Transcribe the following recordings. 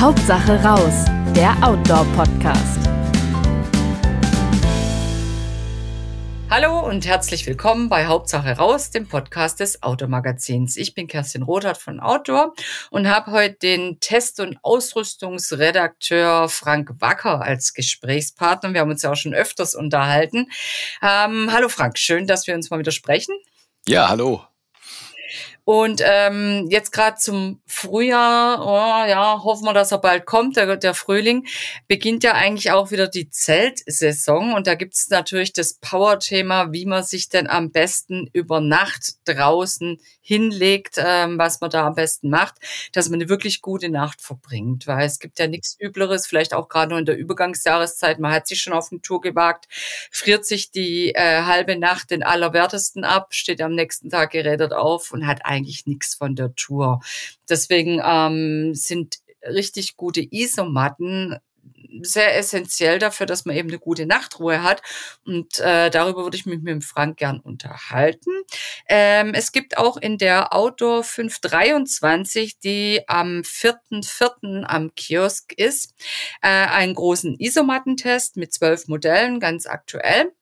Hauptsache raus, der Outdoor-Podcast. Hallo und herzlich willkommen bei Hauptsache raus, dem Podcast des Outdoor-Magazins. Ich bin Kerstin Rothart von Outdoor und habe heute den Test- und Ausrüstungsredakteur Frank Wacker als Gesprächspartner. Wir haben uns ja auch schon öfters unterhalten. Ähm, hallo Frank, schön, dass wir uns mal wieder sprechen. Ja, hallo. Und ähm, jetzt gerade zum Frühjahr, oh, ja, hoffen wir, dass er bald kommt, der, der Frühling, beginnt ja eigentlich auch wieder die Zeltsaison. Und da gibt's natürlich das Power-Thema, wie man sich denn am besten über Nacht draußen hinlegt, ähm, was man da am besten macht, dass man eine wirklich gute Nacht verbringt. Weil es gibt ja nichts Übleres, vielleicht auch gerade nur in der Übergangsjahreszeit, man hat sich schon auf eine Tour gewagt, friert sich die äh, halbe Nacht den Allerwertesten ab, steht am nächsten Tag gerädert auf und hat eigentlich nichts von der Tour. Deswegen ähm, sind richtig gute Isomatten sehr essentiell dafür, dass man eben eine gute Nachtruhe hat. Und äh, darüber würde ich mich mit dem Frank gern unterhalten. Ähm, es gibt auch in der Outdoor 523, die am 4.4. am Kiosk ist, äh, einen großen Isomattentest mit zwölf Modellen, ganz aktuell.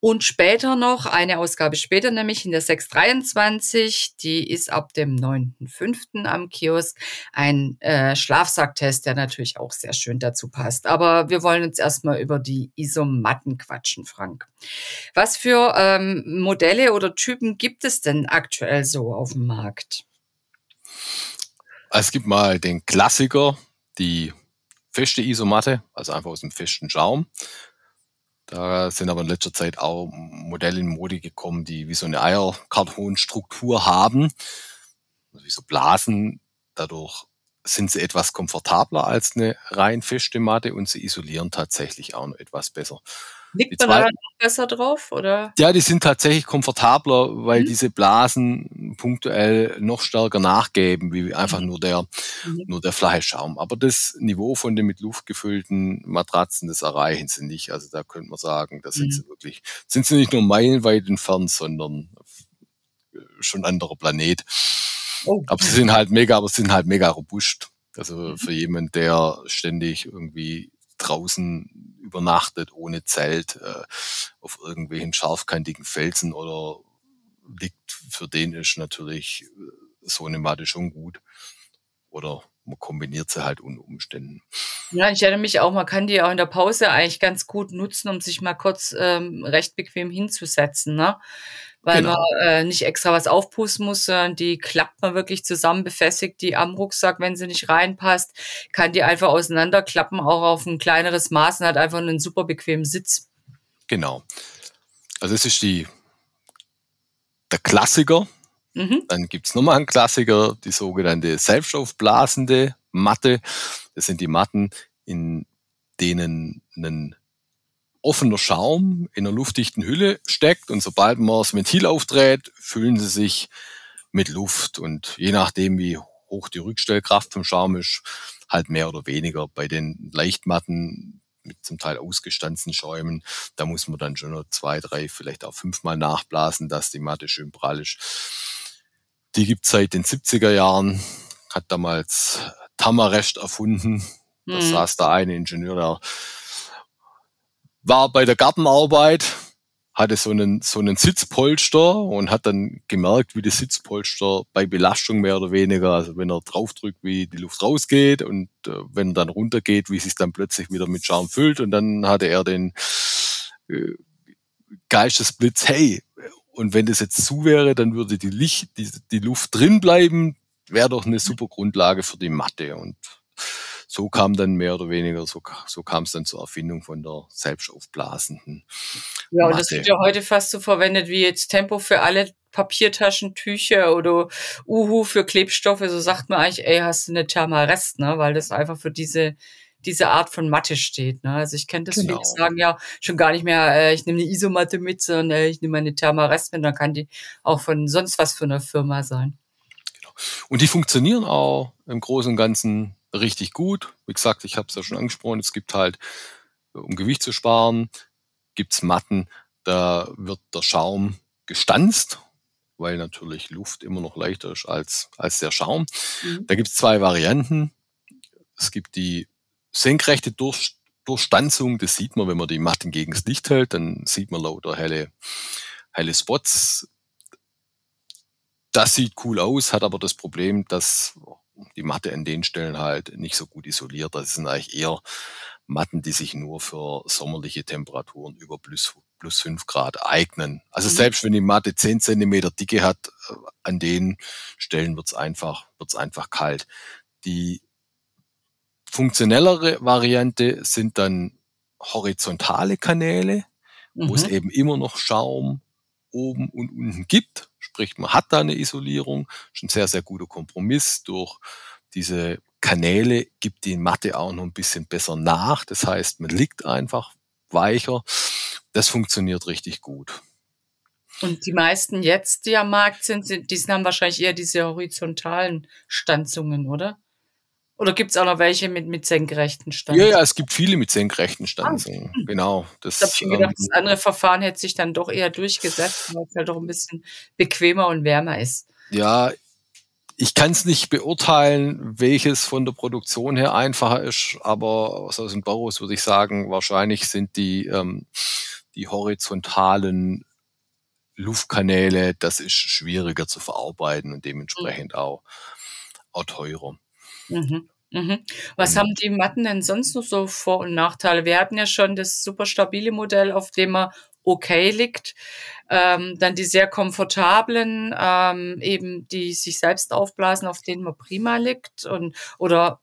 Und später noch, eine Ausgabe später, nämlich in der 623, die ist ab dem 9.5. am Kiosk, ein äh, Schlafsacktest, der natürlich auch sehr schön dazu passt. Aber wir wollen uns erstmal über die Isomatten quatschen, Frank. Was für ähm, Modelle oder Typen gibt es denn aktuell so auf dem Markt? Es gibt mal den Klassiker, die feste Isomatte, also einfach aus dem festen Schaum. Da sind aber in letzter Zeit auch Modelle in Mode gekommen, die wie so eine Eierkartonstruktur haben, also wie so Blasen. Dadurch sind sie etwas komfortabler als eine rein feste Matte und sie isolieren tatsächlich auch noch etwas besser. Liegt man da besser drauf, oder? Ja, die sind tatsächlich komfortabler, weil mhm. diese Blasen punktuell noch stärker nachgeben, wie einfach mhm. nur der, mhm. nur der flache Schaum. Aber das Niveau von den mit Luft gefüllten Matratzen, das erreichen sie nicht. Also da könnte man sagen, da sind mhm. sie wirklich, sind sie nicht nur meilenweit entfernt, sondern schon anderer Planet. Oh. Aber sie sind halt mega, aber sie sind halt mega robust. Also mhm. für jemanden, der ständig irgendwie draußen übernachtet, ohne Zelt, äh, auf irgendwelchen scharfkantigen Felsen oder liegt, für den ist natürlich äh, so eine Matte schon gut. Oder man kombiniert sie halt unter Umständen. Ja, ich erinnere mich auch, man kann die auch in der Pause eigentlich ganz gut nutzen, um sich mal kurz ähm, recht bequem hinzusetzen. Ne? weil genau. man äh, nicht extra was aufpusten muss, sondern die klappt man wirklich zusammen, befestigt die am Rucksack, wenn sie nicht reinpasst, kann die einfach auseinanderklappen, auch auf ein kleineres Maß und hat einfach einen super bequemen Sitz. Genau. Also es ist die der Klassiker. Mhm. Dann gibt's nochmal einen Klassiker, die sogenannte selbstaufblasende Matte. Das sind die Matten, in denen ein offener Schaum in einer luftdichten Hülle steckt und sobald man das Ventil aufdreht, füllen sie sich mit Luft und je nachdem, wie hoch die Rückstellkraft vom Schaum ist, halt mehr oder weniger. Bei den Leichtmatten mit zum Teil ausgestanzten Schäumen, da muss man dann schon noch zwei, drei, vielleicht auch fünfmal nachblasen, dass die Matte schön prall ist. Die gibt seit den 70er Jahren, hat damals Tamarest erfunden. Da mhm. saß da ein Ingenieur, der war bei der Gartenarbeit, hatte so einen, so einen Sitzpolster und hat dann gemerkt, wie das Sitzpolster bei Belastung mehr oder weniger, also wenn er draufdrückt, wie die Luft rausgeht und äh, wenn er dann runtergeht, wie sich dann plötzlich wieder mit Schaum füllt und dann hatte er den äh, Geistesblitz, hey, und wenn das jetzt zu wäre, dann würde die Licht, die, die Luft drin bleiben, wäre doch eine super Grundlage für die Matte und so kam dann mehr oder weniger, so, so kam es dann zur Erfindung von der selbstaufblasenden. Ja, und das wird ja heute fast so verwendet wie jetzt Tempo für alle Papiertaschentücher oder Uhu für Klebstoffe. So sagt man eigentlich, ey, hast du eine Thermarest, ne? Weil das einfach für diese diese Art von Matte steht. Ne? Also ich kenne das, genau. viele sagen ja schon gar nicht mehr, äh, ich nehme eine Isomatte mit, sondern äh, ich nehme eine Thermarest mit, dann kann die auch von sonst was für eine Firma sein. Genau. Und die funktionieren auch im Großen und Ganzen richtig gut. Wie gesagt, ich habe es ja schon angesprochen, es gibt halt, um Gewicht zu sparen, gibt's Matten, da wird der Schaum gestanzt, weil natürlich Luft immer noch leichter ist als, als der Schaum. Mhm. Da gibt's zwei Varianten. Es gibt die senkrechte Durch Durchstanzung, das sieht man, wenn man die Matten gegen das Licht hält, dann sieht man lauter helle, helle Spots. Das sieht cool aus, hat aber das Problem, dass die Matte an den Stellen halt nicht so gut isoliert. Das sind eigentlich eher Matten, die sich nur für sommerliche Temperaturen über plus, plus 5 Grad eignen. Also mhm. selbst wenn die Matte 10 Zentimeter Dicke hat, äh, an den Stellen wird's einfach, wird's einfach kalt. Die funktionellere Variante sind dann horizontale Kanäle, mhm. wo es mhm. eben immer noch Schaum oben und unten gibt. Sprich, man hat da eine Isolierung. Schon sehr, sehr guter Kompromiss durch diese Kanäle gibt die Matte auch noch ein bisschen besser nach. Das heißt, man liegt einfach weicher. Das funktioniert richtig gut. Und die meisten jetzt, die am Markt sind, die haben wahrscheinlich eher diese horizontalen Stanzungen, oder? Oder gibt es auch noch welche mit, mit senkrechten Stanzungen? Ja, ja, es gibt viele mit senkrechten Stanzungen. Ah, genau. Das, ich habe gedacht, ähm, das andere Verfahren hätte sich dann doch eher durchgesetzt, weil es halt doch ein bisschen bequemer und wärmer ist. Ja, ich kann es nicht beurteilen, welches von der Produktion her einfacher ist, aber aus dem Baus würde ich sagen, wahrscheinlich sind die, ähm, die horizontalen Luftkanäle, das ist schwieriger zu verarbeiten und dementsprechend mhm. auch, auch teurer. Mhm. Mhm. Was haben die Matten denn sonst noch so Vor- und Nachteile? Wir hatten ja schon das super stabile Modell, auf dem man okay liegt. Ähm, dann die sehr komfortablen, ähm, eben die sich selbst aufblasen, auf denen man prima liegt und oder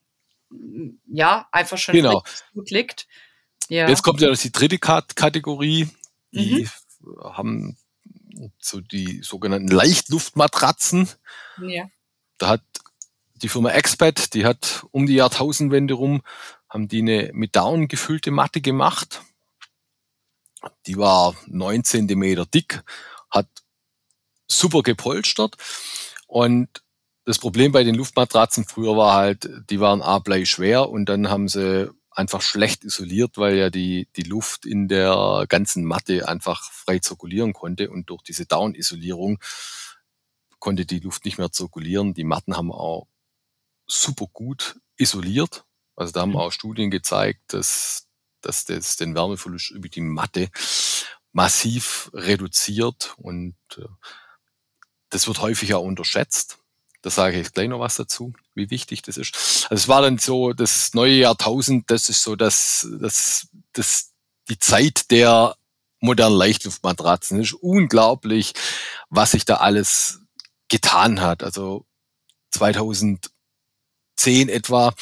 mm, ja, einfach schon genau. gut liegt. Ja. Jetzt kommt ja die dritte Kategorie. Die mhm. haben so die sogenannten Leichtluftmatratzen. Ja. Da hat die Firma Expat, die hat um die Jahrtausendwende rum, haben die eine mit Down gefüllte Matte gemacht. Die war neun Zentimeter dick, hat super gepolstert und das Problem bei den Luftmatratzen früher war halt, die waren A blei schwer und dann haben sie einfach schlecht isoliert, weil ja die, die Luft in der ganzen Matte einfach frei zirkulieren konnte und durch diese Down-Isolierung konnte die Luft nicht mehr zirkulieren. Die Matten haben auch super gut isoliert. Also da haben mhm. auch Studien gezeigt, dass, dass das den Wärmeverlust über die Matte massiv reduziert und äh, das wird häufig auch unterschätzt. Da sage ich gleich noch was dazu, wie wichtig das ist. Also es war dann so, das neue Jahrtausend, das ist so, dass, dass, dass die Zeit der modernen Leichtluftmatratzen ist unglaublich, was sich da alles getan hat. Also 2000 2010 etwa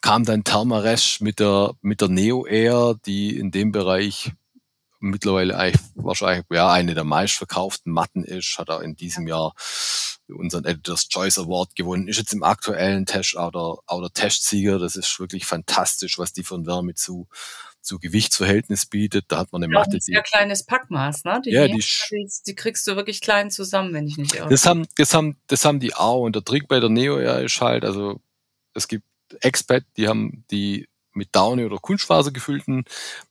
kam dann Thermaresch mit der, mit der Neo Air, die in dem Bereich mittlerweile eigentlich wahrscheinlich ja, eine der meistverkauften Matten ist, hat er in diesem Jahr unseren Editor's Choice Award gewonnen, ist jetzt im aktuellen Test auch der, auch der Testsieger. Das ist wirklich fantastisch, was die von Wärme zu, zu Gewichtsverhältnis bietet. Da hat man eine ja, Matte. Ein sehr kleines Packmaß, ne? Die, ja, die, die, kriegst du wirklich klein zusammen, wenn ich nicht irre. Das haben, das haben, das haben die auch. Und der Trick bei der Neo Air ist halt, also es gibt Expat, die haben die mit Daune oder Kunstfaser gefüllten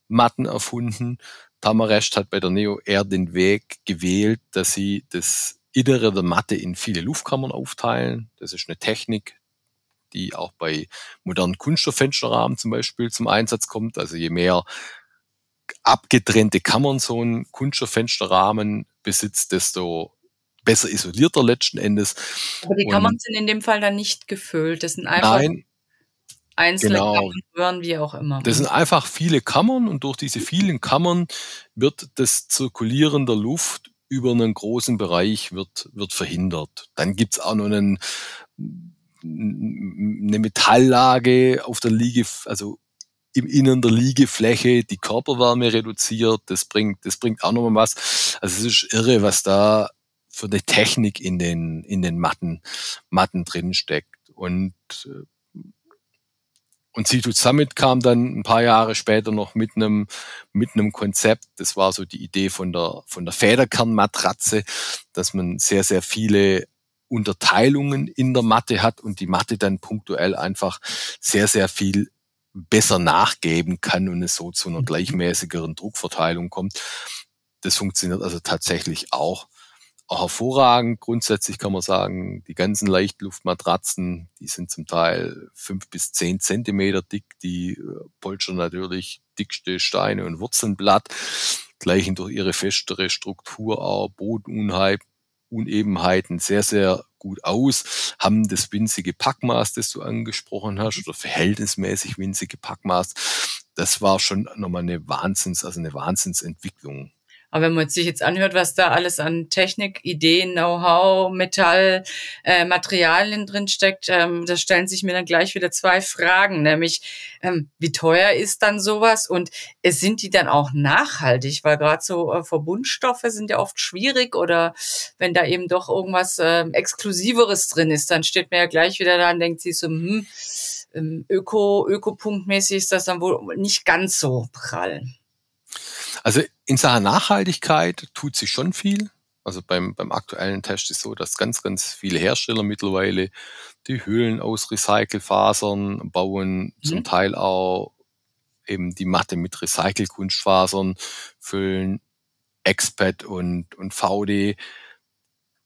Matten erfunden. Tamarest hat bei der Neo eher den Weg gewählt, dass sie das Innere der Matte in viele Luftkammern aufteilen. Das ist eine Technik, die auch bei modernen Kunststofffensterrahmen zum Beispiel zum Einsatz kommt. Also je mehr abgetrennte Kammern so ein Kunststofffensterrahmen besitzt, desto besser isolierter letzten Endes. Aber die Kammern sind in dem Fall dann nicht gefüllt. Das sind einfach nein, einzelne genau. Kammern, wie auch immer. Das sind einfach viele Kammern und durch diese vielen Kammern wird das Zirkulieren der Luft über einen großen Bereich wird, wird verhindert. Dann gibt's auch noch einen, eine Metalllage auf der Liege, also im Innern der Liegefläche die Körperwärme reduziert. Das bringt, das bringt auch nochmal was. Also es ist irre, was da für eine Technik in den, in den Matten, Matten drin steckt. Und, äh, und C2 Summit kam dann ein paar Jahre später noch mit einem, mit einem Konzept. Das war so die Idee von der, von der Federkernmatratze, dass man sehr, sehr viele Unterteilungen in der Matte hat und die Matte dann punktuell einfach sehr, sehr viel besser nachgeben kann und es so zu einer mhm. gleichmäßigeren Druckverteilung kommt. Das funktioniert also tatsächlich auch hervorragend. Grundsätzlich kann man sagen, die ganzen Leichtluftmatratzen, die sind zum Teil fünf bis zehn Zentimeter dick. Die äh, polstern natürlich dickste Steine und Wurzeln platt, gleichen durch ihre festere Struktur auch Bodenunebenheiten sehr, sehr gut aus, haben das winzige Packmaß, das du angesprochen hast, oder verhältnismäßig winzige Packmaß. Das war schon nochmal eine Wahnsinns, also eine Wahnsinnsentwicklung. Aber wenn man sich jetzt anhört, was da alles an Technik, Ideen, Know-how, Metall, äh, Materialien drin steckt, ähm, da stellen sich mir dann gleich wieder zwei Fragen, nämlich ähm, wie teuer ist dann sowas und äh, sind die dann auch nachhaltig? Weil gerade so äh, Verbundstoffe sind ja oft schwierig oder wenn da eben doch irgendwas äh, Exklusiveres drin ist, dann steht mir ja gleich wieder da und denkt sich so, hm, ähm, öko, ökopunktmäßig ist das dann wohl nicht ganz so prall. Also in Sachen Nachhaltigkeit tut sich schon viel. Also beim, beim aktuellen Test ist so, dass ganz, ganz viele Hersteller mittlerweile die Hüllen aus Recycelfasern bauen, mhm. zum Teil auch eben die Matte mit Recycle-Kunstfasern füllen, Expat und, und VD.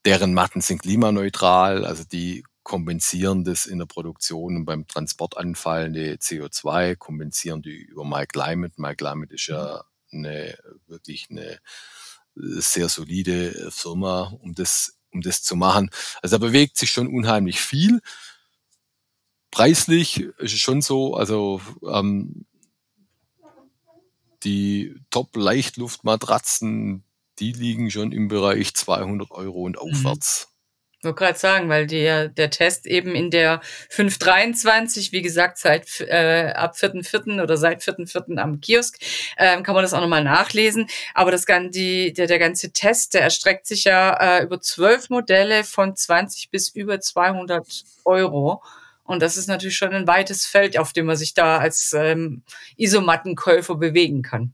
Deren Matten sind klimaneutral, also die kompensieren das in der Produktion und beim Transport anfallende CO2, kompensieren die über MyClimate. MyClimate ist ja mhm eine wirklich eine sehr solide Firma, um das, um das zu machen. Also da bewegt sich schon unheimlich viel. Preislich ist es schon so, also ähm, die Top-Leichtluftmatratzen, die liegen schon im Bereich 200 Euro und mhm. aufwärts. Ich wollte gerade sagen, weil der, der Test eben in der 523, wie gesagt, seit äh, ab 4.4. oder seit 4.4. am Kiosk, ähm, kann man das auch nochmal nachlesen. Aber das, die, der, der ganze Test, der erstreckt sich ja äh, über zwölf Modelle von 20 bis über 200 Euro. Und das ist natürlich schon ein weites Feld, auf dem man sich da als ähm, Isomattenkäufer bewegen kann.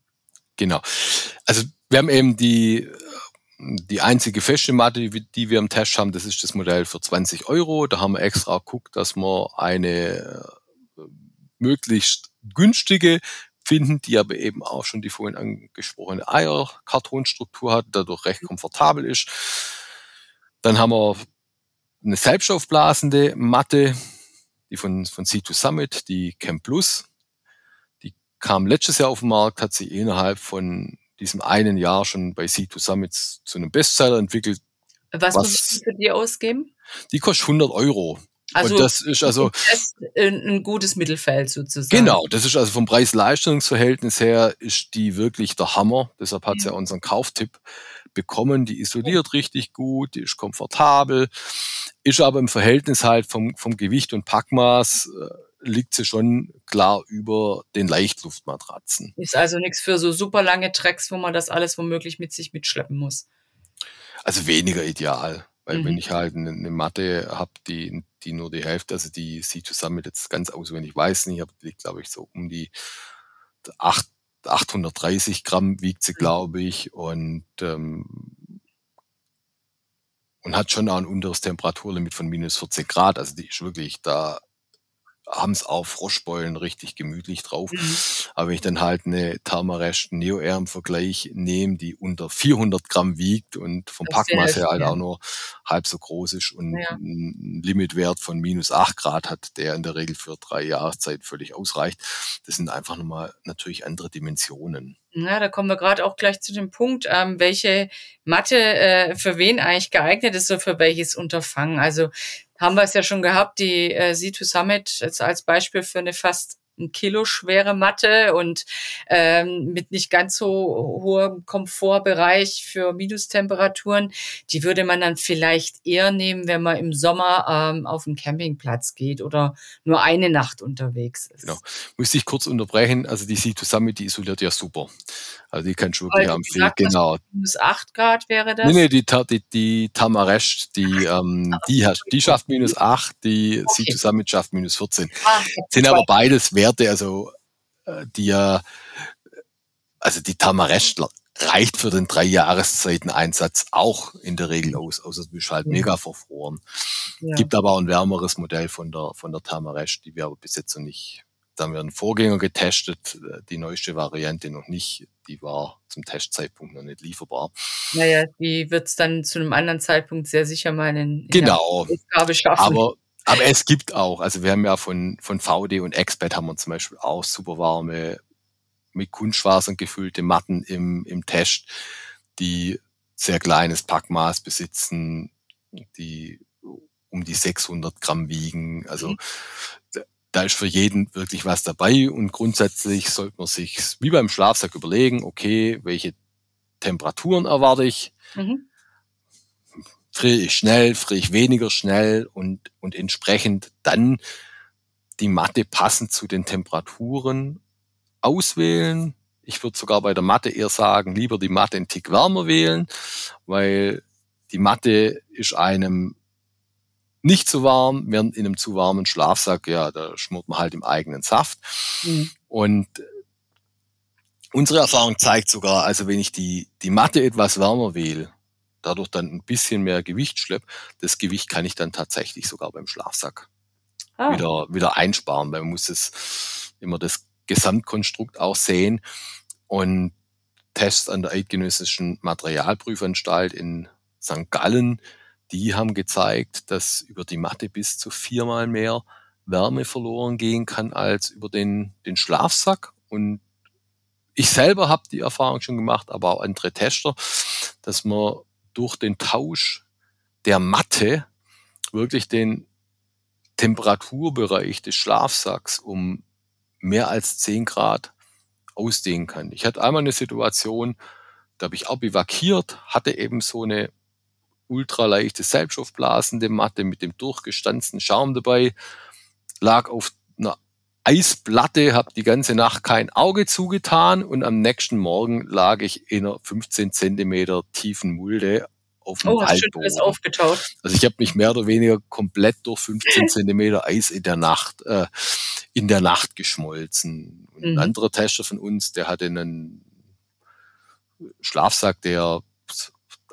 Genau. Also wir haben eben die die einzige feste Matte, die wir im Test haben, das ist das Modell für 20 Euro. Da haben wir extra geguckt, dass wir eine äh, möglichst günstige finden, die aber eben auch schon die vorhin angesprochene Eierkartonstruktur hat, dadurch recht komfortabel ist. Dann haben wir eine selbstaufblasende Matte, die von, von C2 Summit, die Camp Plus. Die kam letztes Jahr auf den Markt, hat sich innerhalb von diesem einen Jahr schon bei C2 Summits zu einem Bestseller entwickelt. Was, was muss ich für die ausgeben? Die kostet 100 Euro. Also und das ist also ein gutes Mittelfeld sozusagen. Genau, das ist also vom Preis-Leistungs-Verhältnis her ist die wirklich der Hammer. Deshalb hat sie ja unseren Kauftipp bekommen. Die isoliert richtig gut, die ist komfortabel, ist aber im Verhältnis halt vom, vom Gewicht und Packmaß äh, liegt sie schon klar über den Leichtluftmatratzen. Ist also nichts für so super lange Tracks, wo man das alles womöglich mit sich mitschleppen muss. Also weniger ideal. Weil mhm. wenn ich halt eine, eine Matte habe, die, die nur die Hälfte, also die sie zusammen jetzt ganz auswendig weiß nicht, aber liegt, glaube ich, so um die 8, 830 Gramm wiegt sie, mhm. glaube ich, und ähm, und hat schon auch ein unteres Temperaturlimit von minus 14 Grad. Also die ist wirklich da haben es auch Froschbeulen richtig gemütlich drauf. Mhm. Aber wenn ich dann halt eine Thermarest Neo Air im Vergleich nehme, die unter 400 Gramm wiegt und vom Packmaß her halt auch nur halb so groß ist und ja. einen Limitwert von minus 8 Grad hat, der in der Regel für drei Jahreszeit völlig ausreicht. Das sind einfach nochmal natürlich andere Dimensionen. Ja, da kommen wir gerade auch gleich zu dem Punkt, ähm, welche Mathe äh, für wen eigentlich geeignet ist, so für welches Unterfangen. Also haben wir es ja schon gehabt, die äh, C2 Summit als Beispiel für eine fast ein Kilo schwere Matte und ähm, mit nicht ganz so hohem Komfortbereich für Minustemperaturen. Die würde man dann vielleicht eher nehmen, wenn man im Sommer ähm, auf den Campingplatz geht oder nur eine Nacht unterwegs ist. Genau. Muss ich kurz unterbrechen. Also die to Summit, die isoliert ja super. Also die kannst du wirklich empfehlen. Genau. Minus 8 Grad wäre das? Nee, nee, die, die, die Tamaresh, die, ähm, die, die schafft minus 8, die okay. To Summit schafft minus 14. Ah, Sind aber beides wert Werte, also äh, die ja, also die Tamaresch reicht für den drei Jahreszeiten Einsatz auch in der Regel aus, außer du bist halt ja. mega verfroren. Ja. Gibt aber auch ein wärmeres Modell von der, von der Tamaresch, die wir aber bis jetzt noch nicht da haben wir einen Vorgänger getestet, die neueste Variante noch nicht. Die war zum Testzeitpunkt noch nicht lieferbar. Naja, die wird es dann zu einem anderen Zeitpunkt sehr sicher mal in, in genau. der Ausgabe schaffen. Aber, aber es gibt auch, also wir haben ja von, von VD und Expert haben wir zum Beispiel auch super warme, mit Kunstfasern gefüllte Matten im, im Test, die sehr kleines Packmaß besitzen, die um die 600 Gramm wiegen. Also mhm da ist für jeden wirklich was dabei und grundsätzlich sollte man sich wie beim Schlafsack überlegen, okay, welche Temperaturen erwarte ich? Mhm. Friere ich schnell, friere ich weniger schnell und, und entsprechend dann die Matte passend zu den Temperaturen auswählen. Ich würde sogar bei der Matte eher sagen, lieber die Matte einen Tick wärmer wählen, weil die Matte ist einem nicht zu warm, während in einem zu warmen Schlafsack, ja, da schmort man halt im eigenen Saft. Mhm. Und unsere Erfahrung zeigt sogar, also wenn ich die, die Matte etwas wärmer wähle, dadurch dann ein bisschen mehr Gewicht schlepp, das Gewicht kann ich dann tatsächlich sogar beim Schlafsack ah. wieder, wieder einsparen, weil man muss es immer das Gesamtkonstrukt auch sehen. Und Tests an der Eidgenössischen Materialprüfanstalt in St. Gallen die haben gezeigt, dass über die Matte bis zu viermal mehr Wärme verloren gehen kann als über den, den Schlafsack. Und ich selber habe die Erfahrung schon gemacht, aber auch andere Tester, dass man durch den Tausch der Matte wirklich den Temperaturbereich des Schlafsacks um mehr als 10 Grad ausdehnen kann. Ich hatte einmal eine Situation, da habe ich auch bivakiert, hatte eben so eine ultraleichte selbstaufblasende Matte mit dem durchgestanzten Schaum dabei, lag auf Eisplatte, habe die ganze Nacht kein Auge zugetan und am nächsten Morgen lag ich in einer 15 Zentimeter tiefen Mulde auf dem oh, Altboden. aufgetaut. Also ich habe mich mehr oder weniger komplett durch 15 Zentimeter Eis in der Nacht äh, in der Nacht geschmolzen. Und mhm. Ein anderer Tester von uns, der hatte einen Schlafsack, der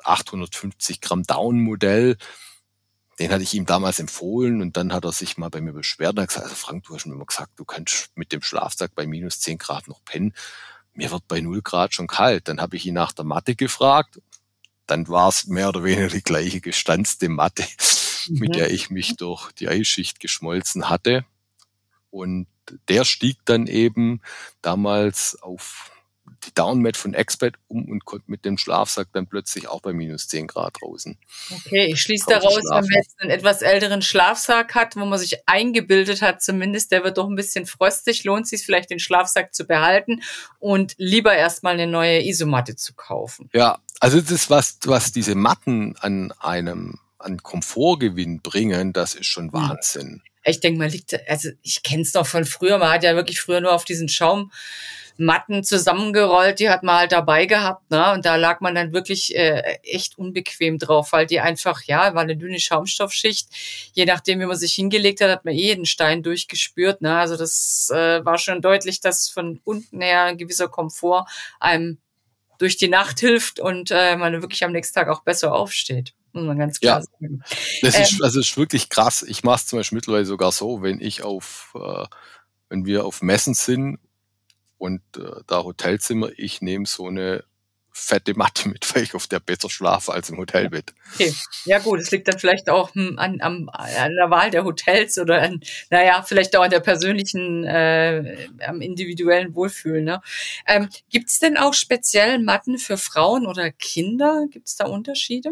850 Gramm Down-Modell. Den hatte ich ihm damals empfohlen und dann hat er sich mal bei mir beschwert und hat gesagt, also Frank, du hast mir immer gesagt, du kannst mit dem Schlafsack bei minus 10 Grad noch pennen. Mir wird bei 0 Grad schon kalt. Dann habe ich ihn nach der Matte gefragt. Dann war es mehr oder weniger die gleiche gestanzte Matte, mhm. mit der ich mich durch die Eisschicht geschmolzen hatte. Und der stieg dann eben damals auf die Downmat von Expert um und konnte mit dem Schlafsack dann plötzlich auch bei minus 10 Grad draußen. Okay, ich schließe daraus, wenn man jetzt einen etwas älteren Schlafsack hat, wo man sich eingebildet hat, zumindest, der wird doch ein bisschen frostig, lohnt sich vielleicht den Schlafsack zu behalten und lieber erstmal eine neue Isomatte zu kaufen. Ja, also das was, was diese Matten an einem an Komfortgewinn bringen, das ist schon hm. Wahnsinn. Ich denke mal, liegt, also ich kenne es noch von früher, man hat ja wirklich früher nur auf diesen Schaum Matten zusammengerollt, die hat man halt dabei gehabt, ne? Und da lag man dann wirklich äh, echt unbequem drauf, weil die einfach, ja, war eine dünne Schaumstoffschicht. Je nachdem, wie man sich hingelegt hat, hat man eh jeden Stein durchgespürt. Ne? Also das äh, war schon deutlich, dass von unten her ein gewisser Komfort einem durch die Nacht hilft und äh, man wirklich am nächsten Tag auch besser aufsteht. Muss man ganz klar ja, sagen. Das ist, ähm, also ist wirklich krass. Ich mache es zum Beispiel mittlerweile sogar so, wenn ich auf, äh, wenn wir auf Messen sind und äh, da Hotelzimmer, ich nehme so eine fette Matte mit, weil ich auf der besser schlafe als im Hotelbett. Okay. Ja gut, es liegt dann vielleicht auch hm, an, an, an der Wahl der Hotels oder an, naja, vielleicht auch an der persönlichen, äh, am individuellen Wohlfühlen. Ne? Ähm, Gibt es denn auch speziell Matten für Frauen oder Kinder? Gibt es da Unterschiede?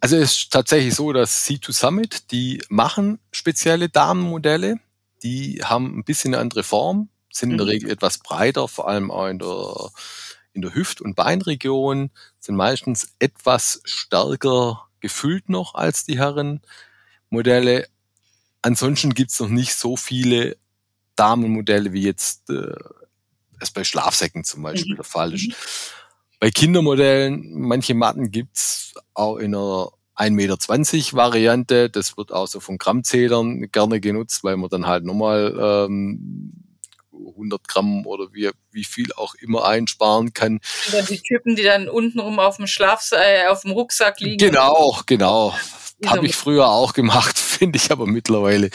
Also es ist tatsächlich so, dass C2 Summit, die machen spezielle Damenmodelle, die haben ein bisschen eine andere Form, sind in der mhm. Regel etwas breiter, vor allem auch in der, in der Hüft- und Beinregion, sind meistens etwas stärker gefüllt noch als die Herrenmodelle. Ansonsten gibt es noch nicht so viele Damenmodelle, wie jetzt äh, es bei Schlafsäcken zum Beispiel mhm. der Fall ist. Bei Kindermodellen, manche Matten gibt's auch in einer 1,20 Meter Variante. Das wird auch so von Grammzählern gerne genutzt, weil man dann halt nochmal ähm, 100 Gramm oder wie, wie viel auch immer einsparen kann. Oder die Typen, die dann untenrum auf dem Schlaf, äh, auf dem Rucksack liegen. Genau, genau. Habe ich früher auch gemacht, finde ich aber mittlerweile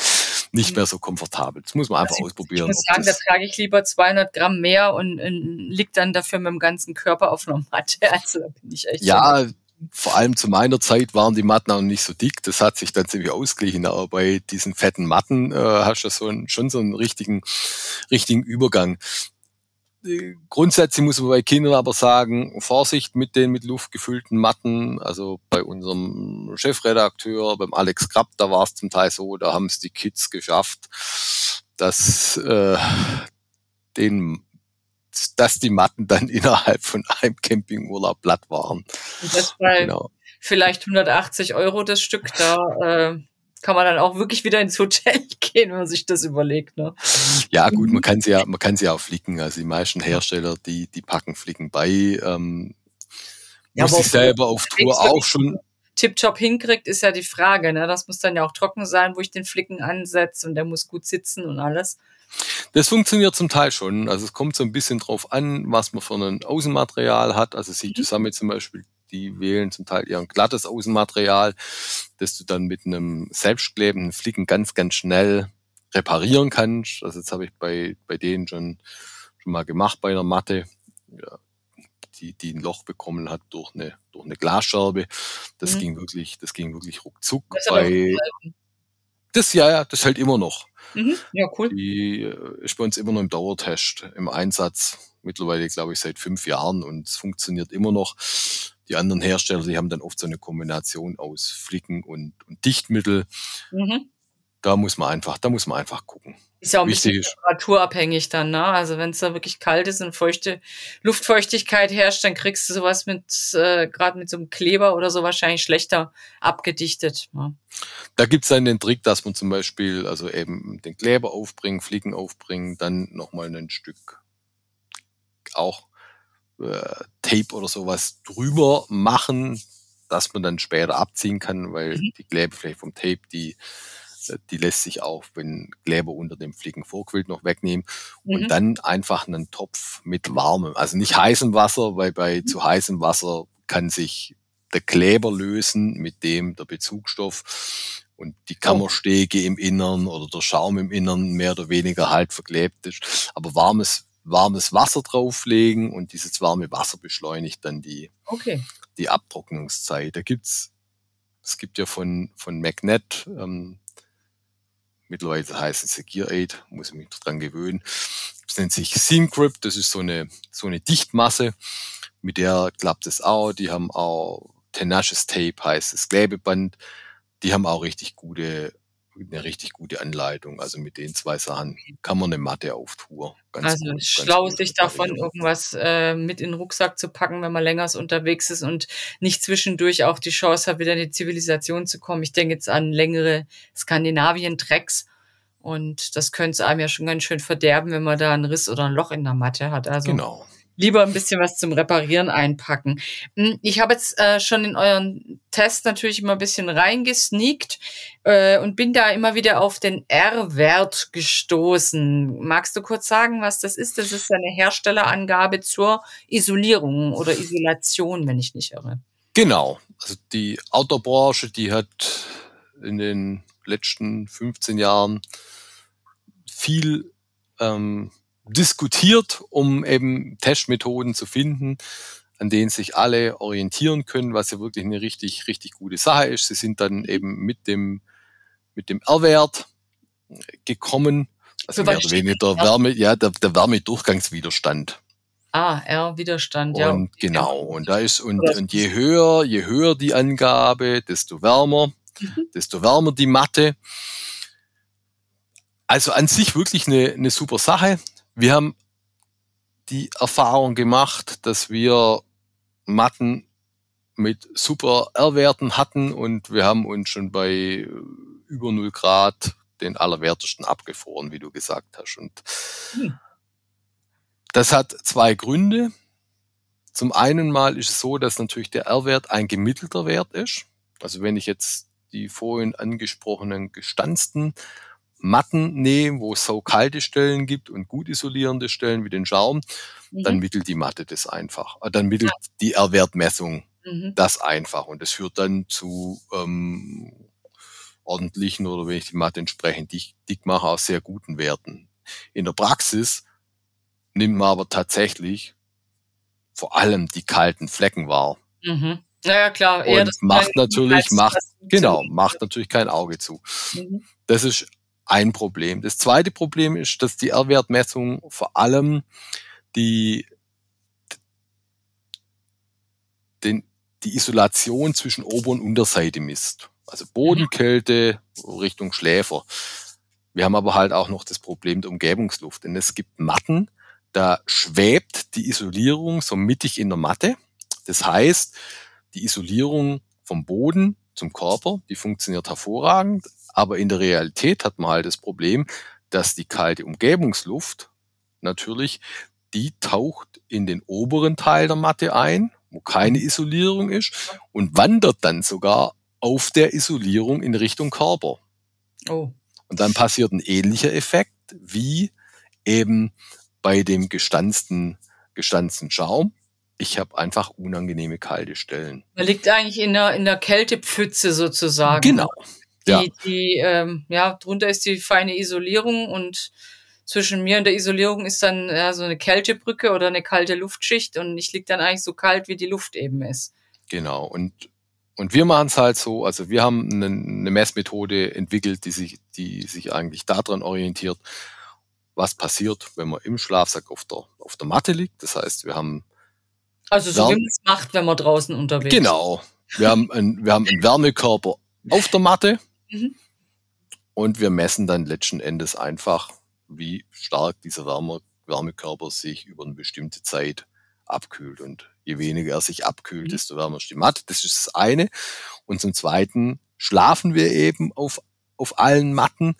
nicht mehr so komfortabel. Das muss man einfach also ausprobieren. Ich muss sagen, da trage ich lieber 200 Gramm mehr und, und liegt dann dafür mit dem ganzen Körper auf einer Matte. Also da bin ich echt. Ja, so vor allem zu meiner Zeit waren die Matten auch nicht so dick. Das hat sich dann ziemlich ausgeglichen. Aber bei diesen fetten Matten äh, hast du so einen, schon so einen richtigen, richtigen Übergang. Grundsätzlich muss man bei Kindern aber sagen, Vorsicht mit den mit Luft gefüllten Matten. Also bei unserem Chefredakteur, beim Alex Krapp, da war es zum Teil so, da haben es die Kids geschafft, dass äh, den dass die Matten dann innerhalb von einem Campingurlaub platt waren. Und das bei genau. vielleicht 180 Euro das Stück, da äh, kann man dann auch wirklich wieder ins Hotel gehen, wenn man sich das überlegt. Ne? Ja, gut, man kann sie ja, man kann sie auch flicken. Also die meisten Hersteller, die, die packen Flicken bei. Ähm, ja, muss ich selber auf Tour auch schon. Tipptopp hinkriegt, ist ja die Frage. Ne? Das muss dann ja auch trocken sein, wo ich den Flicken ansetze und der muss gut sitzen und alles. Das funktioniert zum Teil schon. Also es kommt so ein bisschen drauf an, was man für ein Außenmaterial hat. Also sie zusammen zum Beispiel die wählen zum Teil ein glattes Außenmaterial, das du dann mit einem selbstklebenden Flicken ganz, ganz schnell reparieren kannst. Also jetzt habe ich bei, bei denen schon, schon mal gemacht bei einer Matte, ja, die, die ein Loch bekommen hat durch eine, durch eine Glasscherbe. Das mhm. ging wirklich, das ging wirklich ruckzuck. Das bei, das, ja, ja, das hält immer noch. Mhm. Ja, cool. Die äh, ist bei uns immer noch im Dauertest, im Einsatz. Mittlerweile, glaube ich, seit fünf Jahren und es funktioniert immer noch. Die anderen Hersteller, die haben dann oft so eine Kombination aus Flicken und, und Dichtmittel. Mhm. Da muss man einfach, da muss man einfach gucken. Ist ja auch ein Wichtig bisschen temperaturabhängig dann, ne? Also wenn es da wirklich kalt ist und feuchte Luftfeuchtigkeit herrscht, dann kriegst du sowas mit, äh, gerade mit so einem Kleber oder so wahrscheinlich schlechter abgedichtet. Ne? Da gibt's dann den Trick, dass man zum Beispiel also eben den Kleber aufbringen, Flicken aufbringen, dann nochmal ein Stück auch äh, Tape oder sowas drüber machen, dass man dann später abziehen kann, weil mhm. die Klebefläche vom Tape, die, äh, die lässt sich auch, wenn Kleber unter dem Flicken vorquillt, noch wegnehmen. Mhm. Und dann einfach einen Topf mit warmem, also nicht heißem Wasser, weil bei mhm. zu heißem Wasser kann sich der Kleber lösen, mit dem der Bezugsstoff und die oh. Kammerstege im Innern oder der Schaum im Innern mehr oder weniger halt verklebt ist. Aber warmes warmes Wasser drauflegen und dieses warme Wasser beschleunigt dann die, okay. die Abtrocknungszeit. Da gibt's, es gibt ja von, von Magnet, ähm, mittlerweile heißt es Gear Aid, muss ich mich dran gewöhnen. Das nennt sich Syncrypt, das ist so eine, so eine Dichtmasse, mit der klappt es auch. Die haben auch Tenacious Tape, heißt das Klebeband. Die haben auch richtig gute eine richtig gute Anleitung. Also mit den zwei Sachen kann man eine Matte auf Tour. Ganz also gut, schlau, sich davon irgendwas äh, mit in den Rucksack zu packen, wenn man länger unterwegs ist und nicht zwischendurch auch die Chance hat, wieder in die Zivilisation zu kommen. Ich denke jetzt an längere Skandinavien-Tracks. Und das könnte es einem ja schon ganz schön verderben, wenn man da einen Riss oder ein Loch in der Matte hat. Also genau lieber ein bisschen was zum Reparieren einpacken. Hm, ich habe jetzt äh, schon in euren Test natürlich immer ein bisschen reingesneakt äh, und bin da immer wieder auf den R-Wert gestoßen. Magst du kurz sagen, was das ist? Das ist eine Herstellerangabe zur Isolierung oder Isolation, wenn ich nicht irre. Genau. Also die Autobranche, die hat in den letzten 15 Jahren viel ähm, diskutiert, um eben Testmethoden zu finden, an denen sich alle orientieren können, was ja wirklich eine richtig, richtig gute Sache ist. Sie sind dann eben mit dem, mit dem R-Wert gekommen. Also mehr oder weniger der Wärme, ja, der, der Wärmedurchgangswiderstand. Ah, R-Widerstand, ja. Und genau, und da ist, und, und je höher, je höher die Angabe, desto wärmer, mhm. desto wärmer die Matte. Also an sich wirklich eine, eine super Sache. Wir haben die Erfahrung gemacht, dass wir Matten mit super R-Werten hatten und wir haben uns schon bei äh, über 0 Grad den allerwertesten abgefroren, wie du gesagt hast. Und hm. das hat zwei Gründe. Zum einen mal ist es so, dass natürlich der R-Wert ein gemittelter Wert ist. Also wenn ich jetzt die vorhin angesprochenen gestanzten Matten nehmen, wo es so kalte Stellen gibt und gut isolierende Stellen wie den Schaum, mhm. dann mittelt die Matte das einfach. Äh, dann mittelt ja. die R-Wertmessung mhm. das einfach und das führt dann zu ähm, ordentlichen oder wenn ich die Matte entsprechend dick, dick mache, auch sehr guten Werten. In der Praxis nimmt man aber tatsächlich vor allem die kalten Flecken wahr. Mhm. Naja, klar. Und macht natürlich, macht, genau, macht natürlich kein Auge zu. Mhm. Das ist ein Problem. Das zweite Problem ist, dass die R-Wertmessung vor allem die, den, die Isolation zwischen Ober- und Unterseite misst. Also Bodenkälte Richtung Schläfer. Wir haben aber halt auch noch das Problem der Umgebungsluft. Denn es gibt Matten, da schwebt die Isolierung so mittig in der Matte. Das heißt, die Isolierung vom Boden zum Körper, die funktioniert hervorragend, aber in der Realität hat man halt das Problem, dass die kalte Umgebungsluft natürlich, die taucht in den oberen Teil der Matte ein, wo keine Isolierung ist und wandert dann sogar auf der Isolierung in Richtung Körper. Oh. Und dann passiert ein ähnlicher Effekt wie eben bei dem gestanzten, gestanzten Schaum ich habe einfach unangenehme kalte Stellen. Man liegt eigentlich in der, in der Kältepfütze sozusagen. Genau. Die, ja. die, ähm, ja, drunter ist die feine Isolierung und zwischen mir und der Isolierung ist dann ja, so eine Kältebrücke oder eine kalte Luftschicht und ich liege dann eigentlich so kalt, wie die Luft eben ist. Genau. Und, und wir machen es halt so, also wir haben eine, eine Messmethode entwickelt, die sich, die sich eigentlich daran orientiert, was passiert, wenn man im Schlafsack auf der, auf der Matte liegt. Das heißt, wir haben also so Wärme. wie man es macht, wenn man draußen unterwegs ist. Genau. Wir haben, ein, wir haben einen Wärmekörper auf der Matte mhm. und wir messen dann letzten Endes einfach, wie stark dieser Wärme, Wärmekörper sich über eine bestimmte Zeit abkühlt. Und je weniger er sich abkühlt, mhm. desto wärmer ist die Matte. Das ist das eine. Und zum Zweiten schlafen wir eben auf, auf allen Matten.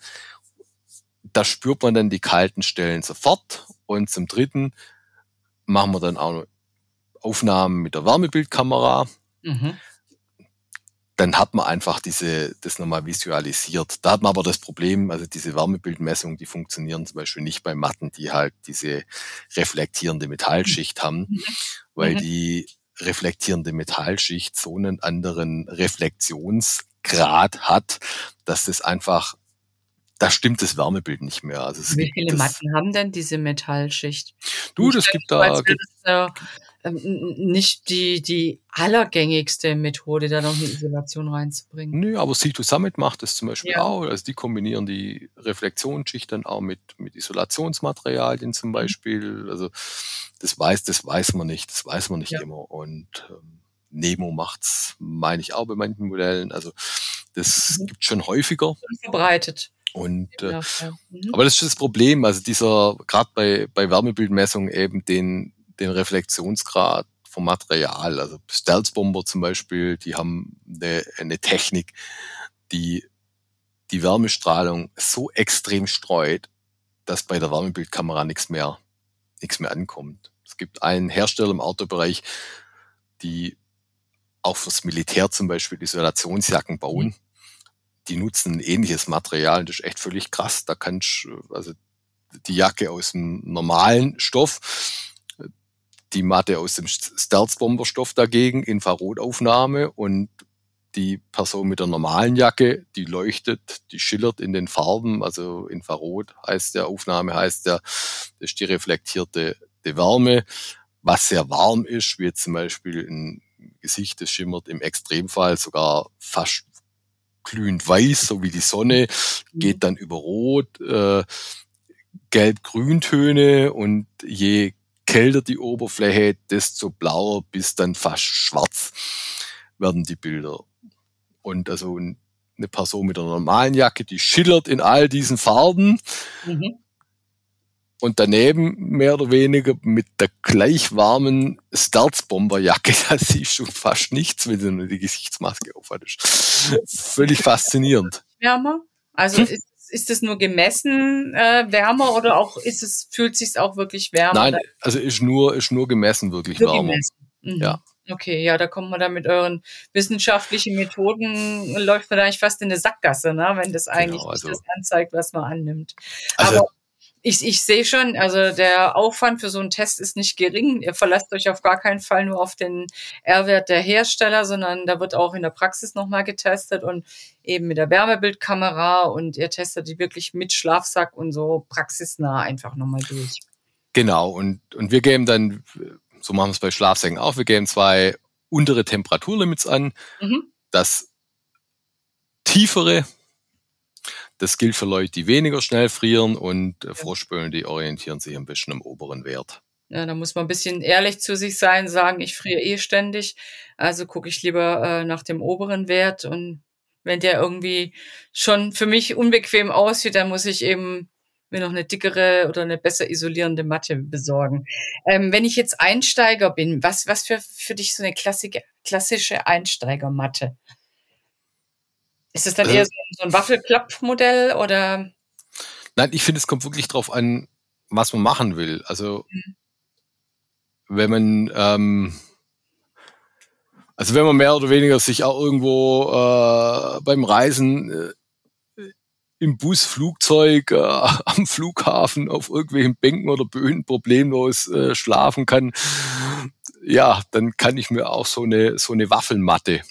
Da spürt man dann die kalten Stellen sofort. Und zum Dritten machen wir dann auch Aufnahmen mit der Wärmebildkamera. Mhm. Dann hat man einfach diese, das nochmal visualisiert. Da hat man aber das Problem, also diese Wärmebildmessungen, die funktionieren zum Beispiel nicht bei Matten, die halt diese reflektierende Metallschicht haben, mhm. weil mhm. die reflektierende Metallschicht so einen anderen Reflexionsgrad hat, dass das einfach da stimmt das Wärmebild nicht mehr. Also Wie viele Matten haben denn diese Metallschicht? Du, das gibt da. Gibt, das, äh, nicht die, die allergängigste Methode, da noch eine Isolation reinzubringen. Nö, aber Situ Summit macht das zum Beispiel ja. auch. Also die kombinieren die Reflexionsschicht dann auch mit, mit Isolationsmaterialien zum mhm. Beispiel. Also das weiß, das weiß man nicht, das weiß man nicht ja. immer. Und ähm, Nemo macht's, meine ich auch bei manchen Modellen. Also das mhm. gibt schon häufiger. Verbreitet. Und äh, ja, mhm. aber das ist das Problem, also dieser, gerade bei, bei Wärmebildmessungen eben den den Reflexionsgrad vom Material. Also Stealth-Bomber zum Beispiel, die haben eine, eine Technik, die die Wärmestrahlung so extrem streut, dass bei der Wärmebildkamera nichts mehr, nichts mehr ankommt. Es gibt einen Hersteller im Autobereich, die auch fürs Militär zum Beispiel Isolationsjacken bauen. Mhm. Die nutzen ein ähnliches Material. Das ist echt völlig krass. Da kannst du, also die Jacke aus dem normalen Stoff die Matte aus dem Stealth-Bomberstoff dagegen, Infrarotaufnahme und die Person mit der normalen Jacke, die leuchtet, die schillert in den Farben, also Infrarot heißt der, Aufnahme heißt der, das ist die reflektierte die Wärme, was sehr warm ist, wie jetzt zum Beispiel ein Gesicht, das schimmert im Extremfall sogar fast glühend weiß, so wie die Sonne, geht mhm. dann über Rot, äh, Gelb-Grüntöne und je kälter die Oberfläche, desto blauer bis dann fast schwarz werden die Bilder. Und also eine Person mit einer normalen Jacke, die schillert in all diesen Farben. Mhm. Und daneben mehr oder weniger mit der gleich warmen Stealth-Bomberjacke, da siehst du fast nichts, wenn du nur die Gesichtsmaske aufhattest. Völlig faszinierend. Wärmer? Also hm? ist ist es nur gemessen äh, wärmer oder auch ist es fühlt sich auch wirklich wärmer? Nein, also ist nur ist nur gemessen wirklich nur wärmer. Gemessen. Mhm. Ja. Okay, ja, da kommt man dann mit euren wissenschaftlichen Methoden, läuft man eigentlich fast in eine Sackgasse, ne? wenn das eigentlich genau, also, nicht das anzeigt, was man annimmt. Also, Aber ich, ich sehe schon, also der Aufwand für so einen Test ist nicht gering. Ihr verlasst euch auf gar keinen Fall nur auf den R-Wert der Hersteller, sondern da wird auch in der Praxis nochmal getestet und eben mit der Wärmebildkamera und ihr testet die wirklich mit Schlafsack und so praxisnah einfach nochmal durch. Genau, und, und wir geben dann, so machen wir es bei Schlafsäcken auch, wir geben zwei untere Temperaturlimits an. Mhm. Das tiefere das gilt für Leute, die weniger schnell frieren und äh, Froschböen, die orientieren sich ein bisschen am oberen Wert. Ja, da muss man ein bisschen ehrlich zu sich sein, sagen, ich friere eh ständig, also gucke ich lieber äh, nach dem oberen Wert und wenn der irgendwie schon für mich unbequem aussieht, dann muss ich eben mir noch eine dickere oder eine besser isolierende Matte besorgen. Ähm, wenn ich jetzt Einsteiger bin, was, was für, für dich so eine klassische, klassische Einsteigermatte? Ist es dann also, eher so, so ein Waffelklappmodell oder? Nein, ich finde, es kommt wirklich drauf an, was man machen will. Also mhm. wenn man ähm, also wenn man mehr oder weniger sich auch irgendwo äh, beim Reisen äh, im Bus, Flugzeug, äh, am Flughafen auf irgendwelchen Bänken oder Böen problemlos äh, schlafen kann, ja, dann kann ich mir auch so eine so eine Waffelmatte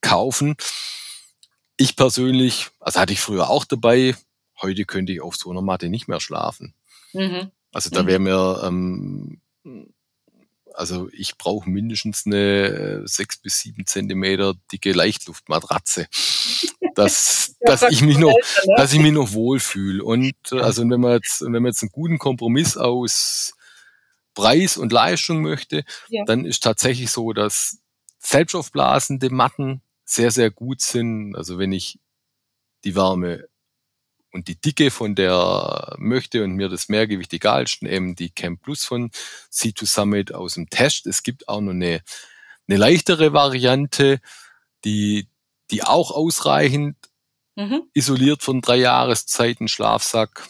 kaufen. Ich persönlich, also hatte ich früher auch dabei, heute könnte ich auf so einer Matte nicht mehr schlafen. Mhm. Also da wäre mir, ähm, also ich brauche mindestens eine äh, sechs bis sieben Zentimeter dicke Leichtluftmatratze, dass, ja, dass ich mich noch, älter, ne? dass ich mich noch wohlfühle. Und äh, also wenn man jetzt, wenn man jetzt einen guten Kompromiss aus Preis und Leistung möchte, ja. dann ist tatsächlich so, dass selbstaufblasende Matten sehr, sehr gut sind. Also wenn ich die Wärme und die Dicke von der möchte und mir das Mehrgewicht egal ist, eben die Camp Plus von C2 Summit aus dem Test. Es gibt auch noch eine, eine leichtere Variante, die, die auch ausreichend mhm. isoliert von drei Jahreszeiten Schlafsack.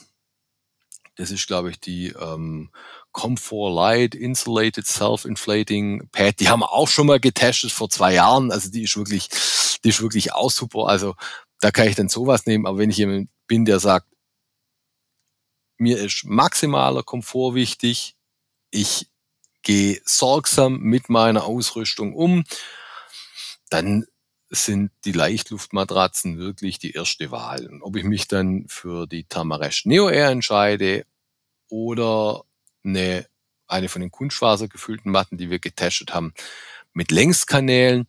Das ist, glaube ich, die ähm, Comfort Light Insulated Self-Inflating Pad. Die haben wir auch schon mal getestet vor zwei Jahren. Also die ist wirklich, die ist wirklich auch super. Also da kann ich dann sowas nehmen. Aber wenn ich jemand bin, der sagt, mir ist maximaler Komfort wichtig, ich gehe sorgsam mit meiner Ausrüstung um, dann sind die Leichtluftmatratzen wirklich die erste Wahl. Und ob ich mich dann für die Tamaresh Neo Air entscheide oder eine, eine von den Kunstfaser gefüllten Matten, die wir getestet haben, mit Längskanälen.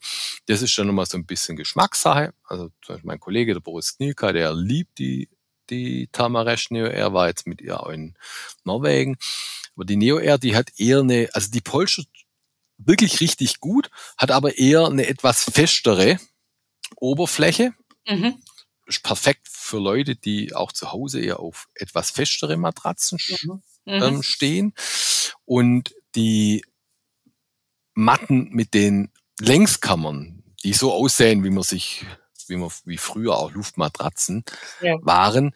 Das ist dann nochmal so ein bisschen Geschmackssache. Also zum Beispiel mein Kollege, der Boris Knilka, der liebt die, die Tamaresh Neo Air, war jetzt mit ihr auch in Norwegen. Aber die Neo Air, die hat eher eine, also die polstert wirklich richtig gut, hat aber eher eine etwas festere Oberfläche. Mhm. Ist perfekt für Leute, die auch zu Hause eher auf etwas festere Matratzen mhm mhm. ähm, stehen. Und die Matten mit den Längskammern, die so aussehen, wie man sich, wie man, wie früher auch Luftmatratzen ja. waren,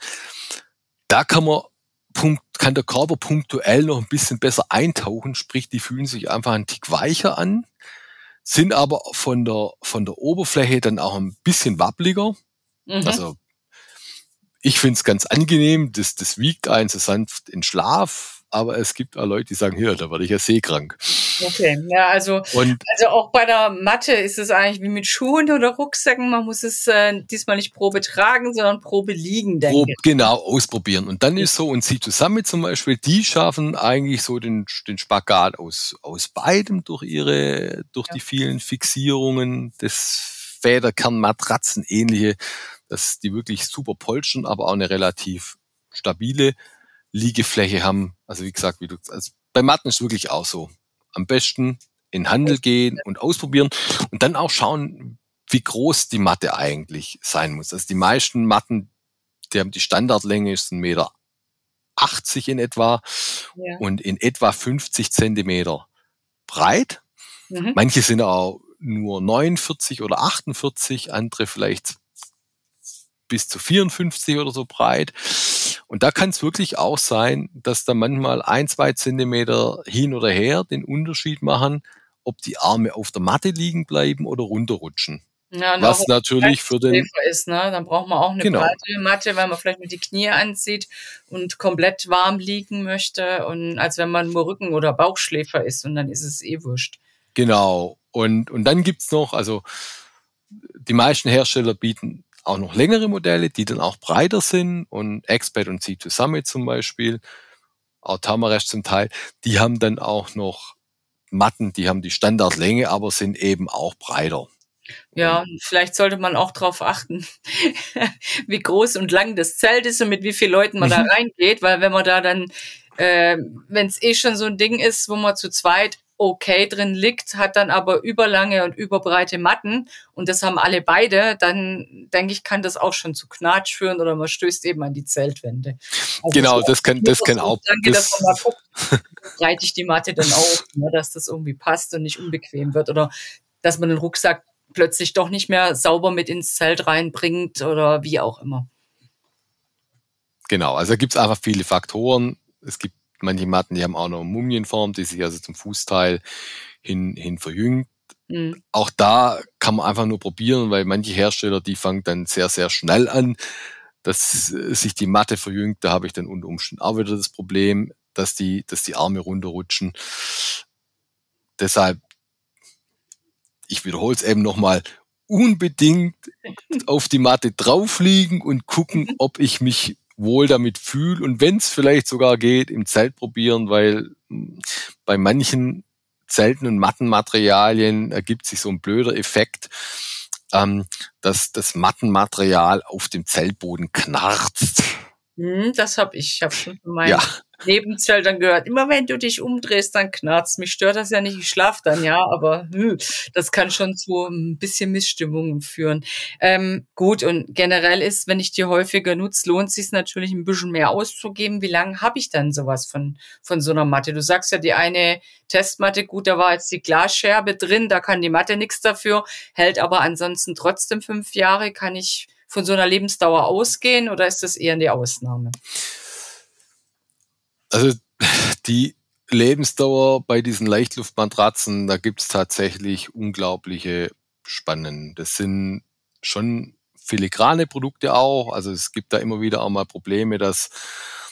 da kann man kann der Körper punktuell noch ein bisschen besser eintauchen, sprich, die fühlen sich einfach ein Tick weicher an, sind aber von der, von der Oberfläche dann auch ein bisschen wabbliger. Mhm. Also ich finde es ganz angenehm, das, das wiegt einen so sanft in Schlaf, aber es gibt auch Leute, die sagen, hier, da werde ich ja seekrank. Okay, ja, also, und, also auch bei der Matte ist es eigentlich wie mit Schuhen oder Rucksäcken, man muss es äh, diesmal nicht Probe tragen, sondern Probe liegen, denke Probe, Genau, ausprobieren. Und dann ist so, und sie zusammen zum Beispiel, die schaffen eigentlich so den, den Spagat aus, aus beidem durch ihre, durch ja. die vielen Fixierungen des Federkernmatratzen ähnliche dass die wirklich super polstern, aber auch eine relativ stabile Liegefläche haben. Also wie gesagt, wie du, also bei Matten ist wirklich auch so. Am besten in Handel gehen und ausprobieren und dann auch schauen, wie groß die Matte eigentlich sein muss. Also die meisten Matten, die haben die Standardlänge ist ein Meter 80 in etwa ja. und in etwa 50 Zentimeter breit. Mhm. Manche sind auch nur 49 oder 48, andere vielleicht bis zu 54 oder so breit. Und da kann es wirklich auch sein, dass da manchmal ein, zwei Zentimeter hin oder her den Unterschied machen, ob die Arme auf der Matte liegen bleiben oder runterrutschen. Ja, was natürlich für den ist, ne? Dann braucht man auch eine genau. breite Matte, weil man vielleicht mit die Knie anzieht und komplett warm liegen möchte und als wenn man nur Rücken- oder Bauchschläfer ist und dann ist es eh wurscht. Genau. Und, und dann gibt's noch, also die meisten Hersteller bieten auch noch längere Modelle, die dann auch breiter sind und Expert und C2 Summit zum Beispiel, auch Tamaresh zum Teil, die haben dann auch noch Matten, die haben die Standardlänge, aber sind eben auch breiter. Ja, vielleicht sollte man auch darauf achten, wie groß und lang das Zelt ist und mit wie vielen Leuten man da mhm. reingeht, weil wenn man da dann, äh, wenn es eh schon so ein Ding ist, wo man zu zweit okay drin liegt, hat dann aber überlange und überbreite Matten und das haben alle beide, dann denke ich, kann das auch schon zu Knatsch führen oder man stößt eben an die Zeltwände. Also genau, das kann, das kann auch. Danke, das dass man mal guckt, breite ich die Matte dann auf, ne, dass das irgendwie passt und nicht unbequem wird oder dass man den Rucksack plötzlich doch nicht mehr sauber mit ins Zelt reinbringt oder wie auch immer. Genau, also gibt es einfach viele Faktoren. Es gibt Manche Matten, die haben auch noch Mumienform, die sich also zum Fußteil hin, hin verjüngt. Mhm. Auch da kann man einfach nur probieren, weil manche Hersteller, die fangen dann sehr, sehr schnell an, dass sich die Matte verjüngt. Da habe ich dann unter Umständen auch wieder das Problem, dass die, dass die Arme runterrutschen. Deshalb, ich wiederhole es eben nochmal, unbedingt auf die Matte drauf liegen und gucken, ob ich mich wohl damit fühle und wenn es vielleicht sogar geht, im Zelt probieren, weil hm, bei manchen Zelten und Mattenmaterialien ergibt sich so ein blöder Effekt, ähm, dass das Mattenmaterial auf dem Zeltboden knarzt. Hm, das habe ich. Ich habe schon von meinen ja. Nebenzeltern gehört. Immer wenn du dich umdrehst, dann knarzt. Mich stört das ja nicht. Ich schlafe dann ja, aber hm, das kann schon zu ein bisschen Missstimmungen führen. Ähm, gut und generell ist, wenn ich die häufiger nutze, lohnt sich natürlich ein bisschen mehr auszugeben. Wie lange habe ich dann sowas von von so einer Matte? Du sagst ja, die eine Testmatte, gut, da war jetzt die Glasscherbe drin, da kann die Matte nichts dafür, hält aber ansonsten trotzdem fünf Jahre. Kann ich von so einer Lebensdauer ausgehen oder ist das eher eine Ausnahme? Also die Lebensdauer bei diesen Leichtluftmatratzen, da gibt es tatsächlich unglaubliche Spannen. Das sind schon filigrane Produkte auch. Also es gibt da immer wieder auch mal Probleme, dass,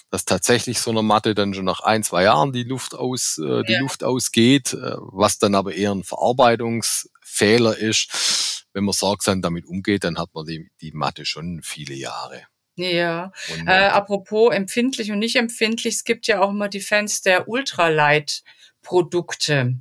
dass tatsächlich so eine Matte dann schon nach ein, zwei Jahren die Luft aus, äh, die ja. Luft ausgeht, äh, was dann aber eher ein Verarbeitungsfehler ist wenn man sorgsam damit umgeht, dann hat man die, die Matte schon viele Jahre. Ja, äh, apropos empfindlich und nicht empfindlich, es gibt ja auch immer die Fans der Ultralight-Produkte.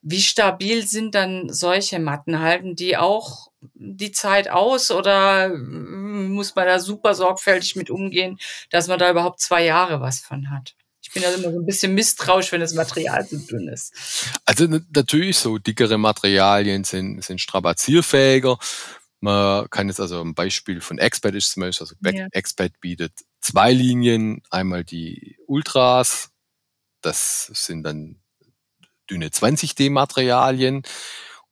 Wie stabil sind dann solche Matten? Halten die auch die Zeit aus oder mm, muss man da super sorgfältig mit umgehen, dass man da überhaupt zwei Jahre was von hat? bin ja immer so ein bisschen misstrauisch, wenn das Material zu dünn ist. Also natürlich so dickere Materialien sind, sind strapazierfähiger. Man kann jetzt also ein Beispiel von Expert ist zum Beispiel, also ja. Expert bietet zwei Linien, einmal die Ultras, das sind dann dünne 20D Materialien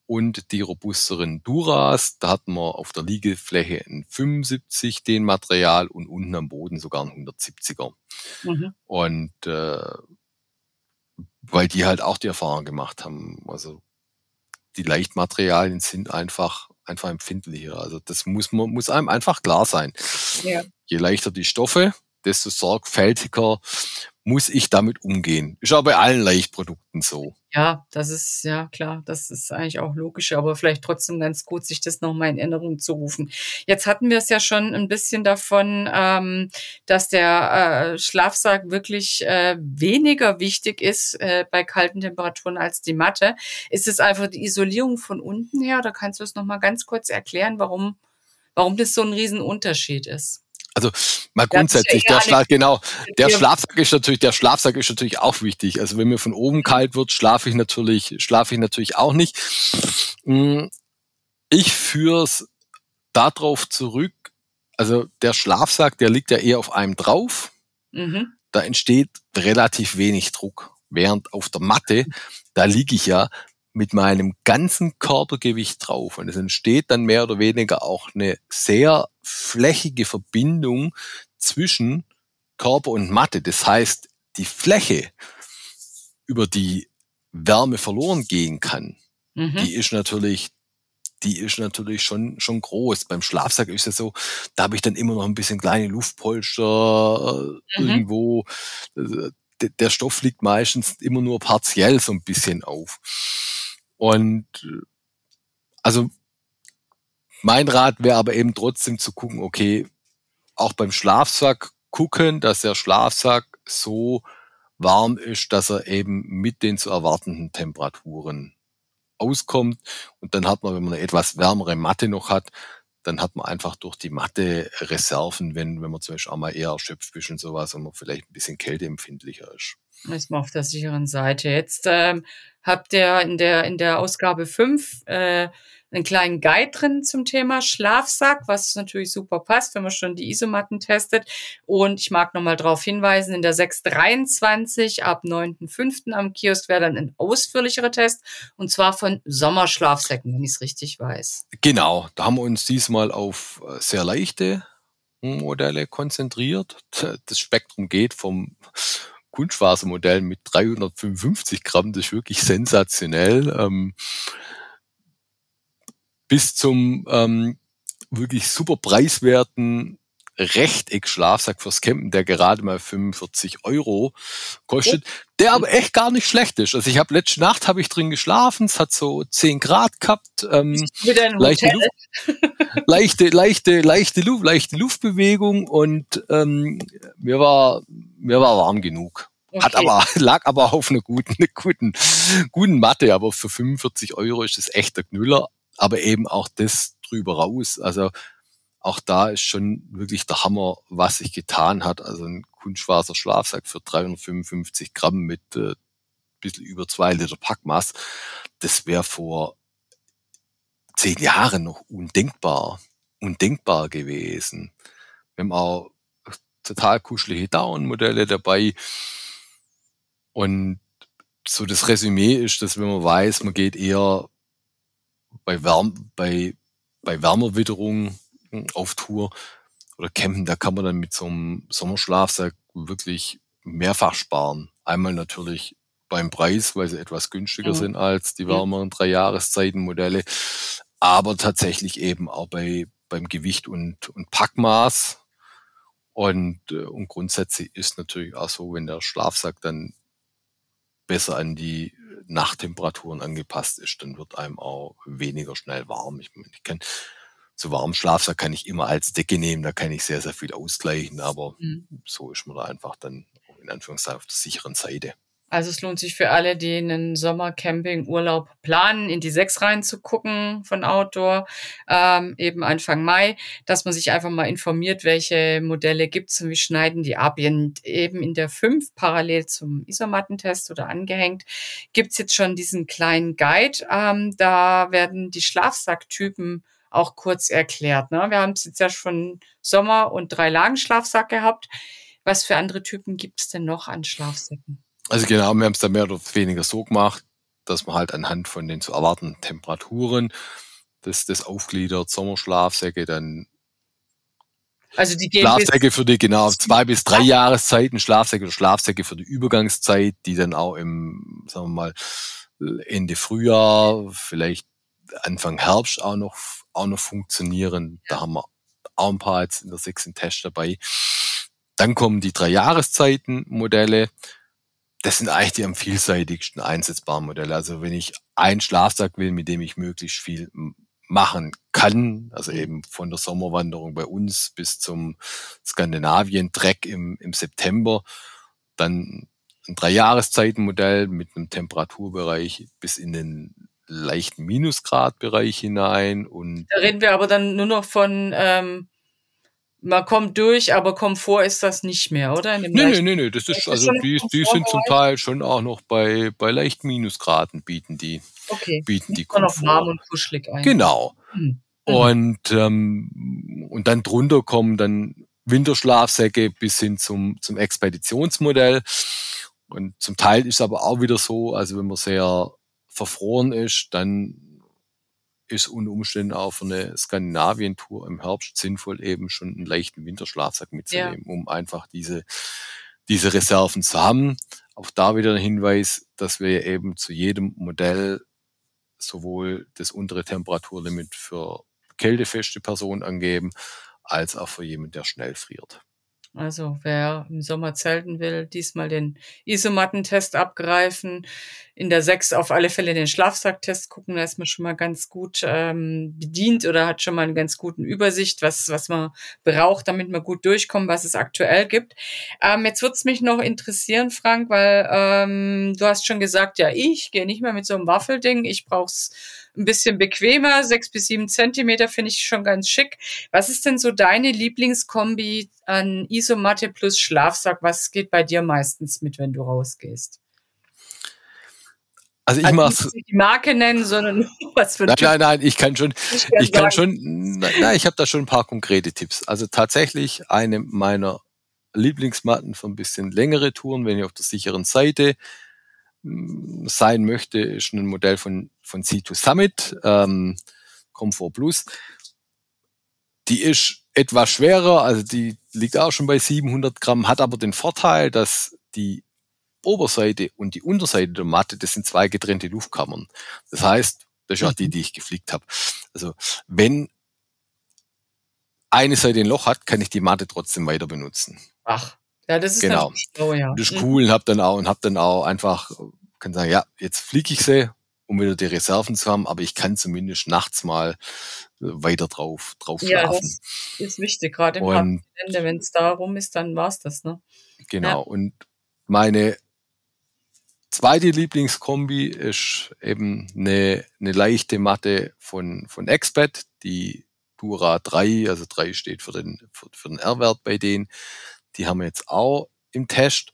und die robusteren Duras, da hatten wir auf der Liegefläche ein 75 den Material und unten am Boden sogar ein 170er. Mhm. Und äh, weil die halt auch die Erfahrung gemacht haben, also die Leichtmaterialien sind einfach einfach empfindlicher. Also das muss man muss einem einfach klar sein. Ja. Je leichter die Stoffe, desto sorgfältiger muss ich damit umgehen. Ist aber bei allen Leichtprodukten so. Ja, das ist ja klar, das ist eigentlich auch logisch, aber vielleicht trotzdem ganz gut, sich das nochmal in Erinnerung zu rufen. Jetzt hatten wir es ja schon ein bisschen davon, ähm, dass der äh, Schlafsack wirklich äh, weniger wichtig ist äh, bei kalten Temperaturen als die Matte. Ist es einfach die Isolierung von unten her oder kannst du es nochmal ganz kurz erklären, warum, warum das so ein Riesenunterschied ist? Also mal grundsätzlich, der Schlaf, genau, der Schlafsack ist natürlich, der Schlafsack ist natürlich auch wichtig. Also wenn mir von oben mhm. kalt wird, schlafe ich natürlich, schlafe ich natürlich auch nicht. Hm, ich führe es darauf zurück, also der Schlafsack, der liegt ja eher auf einem drauf. Mhm. Da entsteht relativ wenig Druck. Während auf der Matte, da liege ich ja mit meinem ganzen Körpergewicht drauf. Und es entsteht dann mehr oder weniger auch eine sehr flächige Verbindung zwischen Körper und Matte. Das heißt, die Fläche, über die Wärme verloren gehen kann, mhm. die ist natürlich die ist natürlich schon, schon groß. Beim Schlafsack ist es so, da habe ich dann immer noch ein bisschen kleine Luftpolster äh, mhm. irgendwo. Äh, der Stoff liegt meistens immer nur partiell so ein bisschen auf. Und also mein Rat wäre aber eben trotzdem zu gucken, okay, auch beim Schlafsack gucken, dass der Schlafsack so warm ist, dass er eben mit den zu erwartenden Temperaturen auskommt. Und dann hat man, wenn man eine etwas wärmere Matte noch hat, dann hat man einfach durch die Matte Reserven, wenn, wenn man zum Beispiel auch mal eher erschöpft ist und sowas und man vielleicht ein bisschen kälteempfindlicher ist. Ist mal auf der sicheren Seite. Jetzt ähm, habt ihr in der, in der Ausgabe 5 äh, einen kleinen Guide drin zum Thema Schlafsack, was natürlich super passt, wenn man schon die Isomatten testet. Und ich mag nochmal darauf hinweisen, in der 623 ab 9.5. am Kiosk wäre dann ein ausführlicherer Test und zwar von Sommerschlafsäcken, wenn ich es richtig weiß. Genau, da haben wir uns diesmal auf äh, sehr leichte Modelle konzentriert. Das Spektrum geht vom Kunstfasermodell mit 355 Gramm, das ist wirklich sensationell. Ähm, bis zum ähm, wirklich super preiswerten Rechteck-Schlafsack fürs Campen, der gerade mal 45 Euro kostet, der aber echt gar nicht schlecht ist. Also ich habe letzte Nacht habe ich drin geschlafen, es hat so 10 Grad gehabt, ähm, leichte, Luft, leichte, leichte, leichte Luft, leichte Luftbewegung und ähm, mir war mir war warm genug. Okay. Hat aber, lag aber auf einer guten, einer guten, guten Matte, aber für 45 Euro ist das echt der Knüller aber eben auch das drüber raus. Also auch da ist schon wirklich der Hammer, was sich getan hat. Also ein Kunstfaser Schlafsack für 355 Gramm mit äh, bisschen über zwei Liter Packmaß, das wäre vor zehn Jahren noch undenkbar, undenkbar gewesen. Wir haben auch total kuschelige Down-Modelle dabei. Und so das Resümee ist, dass wenn man weiß, man geht eher bei, Wärm, bei, bei Wärmerwitterung auf Tour oder Campen, da kann man dann mit so einem Sommerschlafsack wirklich mehrfach sparen. Einmal natürlich beim Preis, weil sie etwas günstiger mhm. sind als die wärmeren drei Jahreszeitenmodelle, aber tatsächlich eben auch bei, beim Gewicht und, und Packmaß. Und, äh, und grundsätzlich ist natürlich auch so, wenn der Schlafsack dann besser an die Nachttemperaturen angepasst ist, dann wird einem auch weniger schnell warm. Ich, ich kann zu warm Schlaf, da kann ich immer als Decke nehmen, da kann ich sehr, sehr viel ausgleichen, aber mhm. so ist man da einfach dann in Anführungszeichen auf der sicheren Seite. Also es lohnt sich für alle, die einen Sommercamping-Urlaub planen, in die sechs reinzugucken von Outdoor, ähm, eben Anfang Mai, dass man sich einfach mal informiert, welche Modelle gibt's und wie schneiden die ab. Und eben in der fünf parallel zum Isomattentest oder angehängt, gibt's jetzt schon diesen kleinen Guide. Ähm, da werden die Schlafsacktypen auch kurz erklärt. Ne? Wir haben es jetzt ja schon Sommer- und drei Lagen Schlafsack gehabt. Was für andere Typen gibt's denn noch an Schlafsäcken? Also genau, wir haben es da mehr oder weniger so gemacht, dass man halt anhand von den zu erwartenden Temperaturen das, das aufgliedert, Sommerschlafsäcke, dann also die Schlafsäcke für die genau zwei bis drei Jahreszeiten, Schlafsäcke oder Schlafsäcke für die Übergangszeit, die dann auch im, sagen wir mal, Ende Frühjahr, vielleicht Anfang Herbst auch noch, auch noch funktionieren. Da haben wir auch ein paar jetzt in der sechsten Test dabei. Dann kommen die drei Jahreszeiten Modelle das sind eigentlich die am vielseitigsten einsetzbaren Modelle. Also wenn ich einen Schlafsack will, mit dem ich möglichst viel machen kann, also eben von der Sommerwanderung bei uns bis zum Skandinavien-Trek im, im September, dann ein Dreijahreszeitenmodell mit einem Temperaturbereich bis in den leichten Minusgradbereich hinein. Und da reden wir aber dann nur noch von ähm, man kommt durch, aber Komfort ist das nicht mehr, oder? Nee, nee, nee, nee, das ist, also die, die sind zum Teil schon auch noch bei, bei leicht Minusgraden bieten die, okay. bieten die Komfort. noch warm und kuschelig ein. Genau. Hm. Und, ähm, und dann drunter kommen dann Winterschlafsäcke bis hin zum, zum Expeditionsmodell. Und zum Teil ist es aber auch wieder so, also wenn man sehr verfroren ist, dann ist unter Umständen auch für eine Skandinavien-Tour im Herbst sinnvoll, eben schon einen leichten Winterschlafsack mitzunehmen, ja. um einfach diese, diese Reserven zu haben. Auch da wieder ein Hinweis, dass wir eben zu jedem Modell sowohl das untere Temperaturlimit für kältefeste Personen angeben, als auch für jemanden, der schnell friert. Also wer im Sommer zelten will, diesmal den Isomattentest abgreifen. In der 6 auf alle Fälle den Schlafsacktest gucken, da ist man schon mal ganz gut ähm, bedient oder hat schon mal eine ganz guten Übersicht, was, was man braucht, damit man gut durchkommt, was es aktuell gibt. Ähm, jetzt wird's mich noch interessieren, Frank, weil ähm, du hast schon gesagt, ja, ich gehe nicht mehr mit so einem Waffelding, ich brauch's ein bisschen bequemer. Sechs bis sieben Zentimeter finde ich schon ganz schick. Was ist denn so deine Lieblingskombi an Isomatte plus Schlafsack? Was geht bei dir meistens mit, wenn du rausgehst? Also ich also mach's. Nicht die Marke nennen, sondern was für Nein, nein, nein, ich kann schon, ich, ich kann schon, nein, ich habe da schon ein paar konkrete Tipps. Also tatsächlich eine meiner Lieblingsmatten für ein bisschen längere Touren, wenn ich auf der sicheren Seite sein möchte, ist ein Modell von, von C2 Summit, ähm, Comfort Plus. Die ist etwas schwerer, also die liegt auch schon bei 700 Gramm, hat aber den Vorteil, dass die Oberseite und die Unterseite der Matte, das sind zwei getrennte Luftkammern. Das heißt, das ist auch die, die ich geflickt habe. Also wenn eine Seite ein Loch hat, kann ich die Matte trotzdem weiter benutzen. Ach. Ja, das ist genau. Oh, ja. Das ist mhm. cool und hab dann auch und hab dann auch einfach kann sagen, ja, jetzt fliege ich sie, um wieder die Reserven zu haben, aber ich kann zumindest nachts mal äh, weiter drauf drauf schlafen. Ja, das ist wichtig, gerade im Ende, wenn es da rum ist, dann war's das, ne? Genau. Ja. Und meine zweite Lieblingskombi ist eben eine, eine leichte Matte von, von Expat, die Dura 3, also 3 steht für den, für, für den R-Wert bei denen. Die haben wir jetzt auch im Test.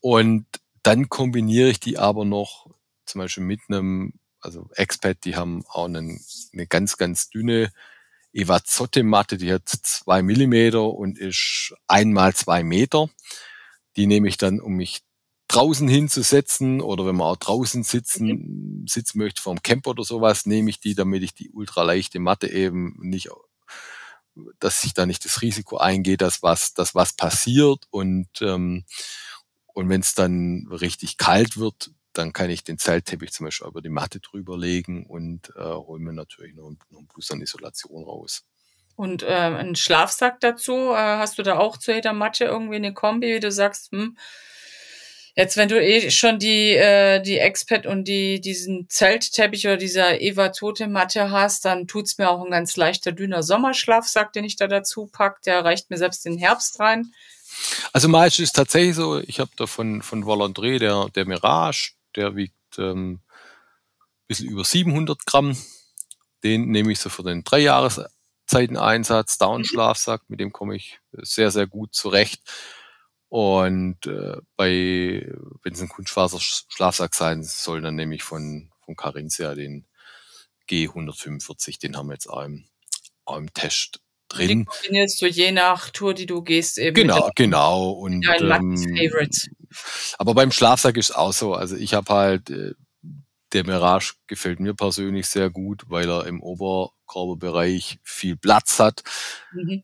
Und dann kombiniere ich die aber noch zum Beispiel mit einem, also Expat, die haben auch einen, eine ganz, ganz dünne Evazotte-Matte, die hat zwei Millimeter und ist einmal zwei Meter. Die nehme ich dann, um mich draußen hinzusetzen oder wenn man auch draußen sitzen, mhm. sitzen möchte vom Camper oder sowas, nehme ich die, damit ich die ultraleichte Matte eben nicht dass sich da nicht das Risiko eingeht, dass was, dass was passiert und, ähm, und wenn es dann richtig kalt wird, dann kann ich den Zeltteppich zum Beispiel über die Matte drüber legen und äh, hole mir natürlich noch, noch ein Plus an Isolation raus. Und äh, einen Schlafsack dazu, äh, hast du da auch zu jeder Matte irgendwie eine Kombi, wie du sagst, hm, Jetzt, wenn du eh schon die, äh, die Expert und die, diesen Zeltteppich oder dieser Eva-Tote-Matte hast, dann tut's mir auch ein ganz leichter, dünner Sommerschlafsack, den ich da dazu pack. Der reicht mir selbst den Herbst rein. Also meistens ist tatsächlich so, ich habe da von, von Volandré, der, der Mirage, der wiegt ähm, bisschen über 700 Gramm. Den nehme ich so für den drei Jahreszeiten-Einsatz, Down-Schlafsack, mit dem komme ich sehr, sehr gut zurecht. Und äh, bei, wenn es ein Kunstfaser-Schlafsack sein soll, dann nehme ich von, von Carinthia den G145, den haben wir jetzt auch im, auch im Test drin. Den kombinierst du je nach Tour, die du gehst, eben. Genau, genau. Und, ähm, Favorite. Aber beim Schlafsack ist es auch so. Also ich habe halt, äh, der Mirage gefällt mir persönlich sehr gut, weil er im Oberkörperbereich viel Platz hat. Mhm.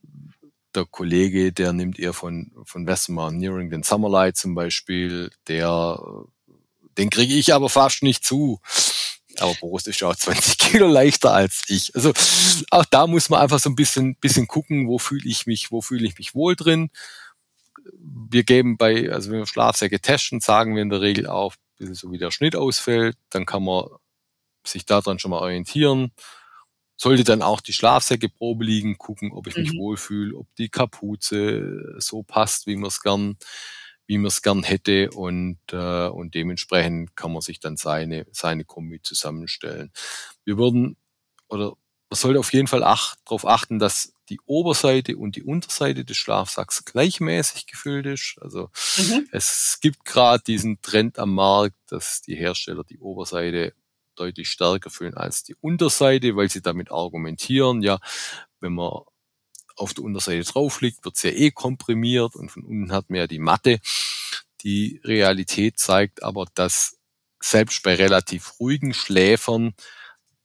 Der Kollege, der nimmt eher von, von Western Nearing den Summerlight zum Beispiel, der, den kriege ich aber fast nicht zu. Aber Boris ist ja auch 20 Kilo leichter als ich. Also auch da muss man einfach so ein bisschen, bisschen gucken, wo fühle ich mich, wo fühle ich mich wohl drin. Wir geben bei, also wenn wir Schlafsäcke testen, sagen wir in der Regel auch, so wie der Schnitt ausfällt, dann kann man sich daran schon mal orientieren. Sollte dann auch die Schlafsäcke Probe liegen, gucken, ob ich mich mhm. wohlfühle, ob die Kapuze so passt, wie man es gern wie man es gern hätte und, äh, und dementsprechend kann man sich dann seine, seine Kombi zusammenstellen. Wir würden, oder man sollte auf jeden Fall ach, darauf achten, dass die Oberseite und die Unterseite des Schlafsacks gleichmäßig gefüllt ist. Also mhm. es gibt gerade diesen Trend am Markt, dass die Hersteller die Oberseite deutlich stärker füllen als die Unterseite, weil sie damit argumentieren, ja, wenn man auf der Unterseite drauf liegt, wird es ja eh komprimiert und von unten hat man ja die Matte. Die Realität zeigt aber, dass selbst bei relativ ruhigen Schläfern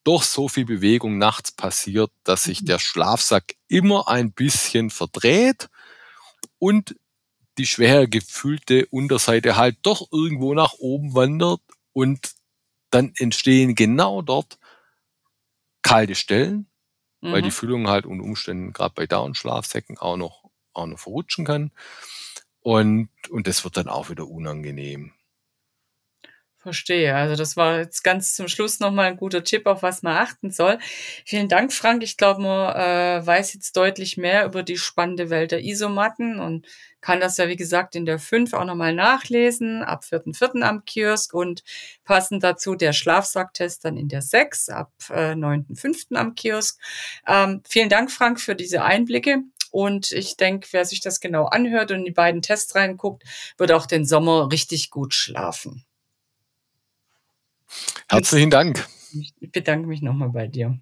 doch so viel Bewegung nachts passiert, dass sich der Schlafsack immer ein bisschen verdreht und die schwer gefühlte Unterseite halt doch irgendwo nach oben wandert und dann entstehen genau dort kalte Stellen, mhm. weil die mhm. Füllung halt unter Umständen gerade bei Down-Schlafsäcken auch noch, auch noch verrutschen kann. Und, und das wird dann auch wieder unangenehm. Verstehe. Also das war jetzt ganz zum Schluss nochmal ein guter Tipp, auf was man achten soll. Vielen Dank, Frank. Ich glaube, man äh, weiß jetzt deutlich mehr über die spannende Welt der Isomatten und kann das ja, wie gesagt, in der 5 auch nochmal nachlesen, ab 4.4. am Kiosk und passend dazu der Schlafsacktest dann in der 6, ab äh, 9.5. am Kiosk. Ähm, vielen Dank, Frank, für diese Einblicke. Und ich denke, wer sich das genau anhört und in die beiden Tests reinguckt, wird auch den Sommer richtig gut schlafen. Herzlichen Dank. Ich bedanke mich nochmal bei dir.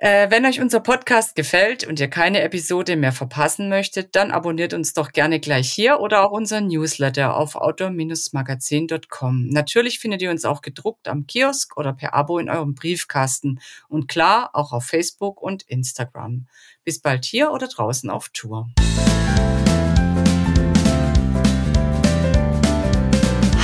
Äh, wenn euch unser Podcast gefällt und ihr keine Episode mehr verpassen möchtet, dann abonniert uns doch gerne gleich hier oder auch unseren Newsletter auf outdoor-magazin.com. Natürlich findet ihr uns auch gedruckt am Kiosk oder per Abo in eurem Briefkasten und klar auch auf Facebook und Instagram. Bis bald hier oder draußen auf Tour.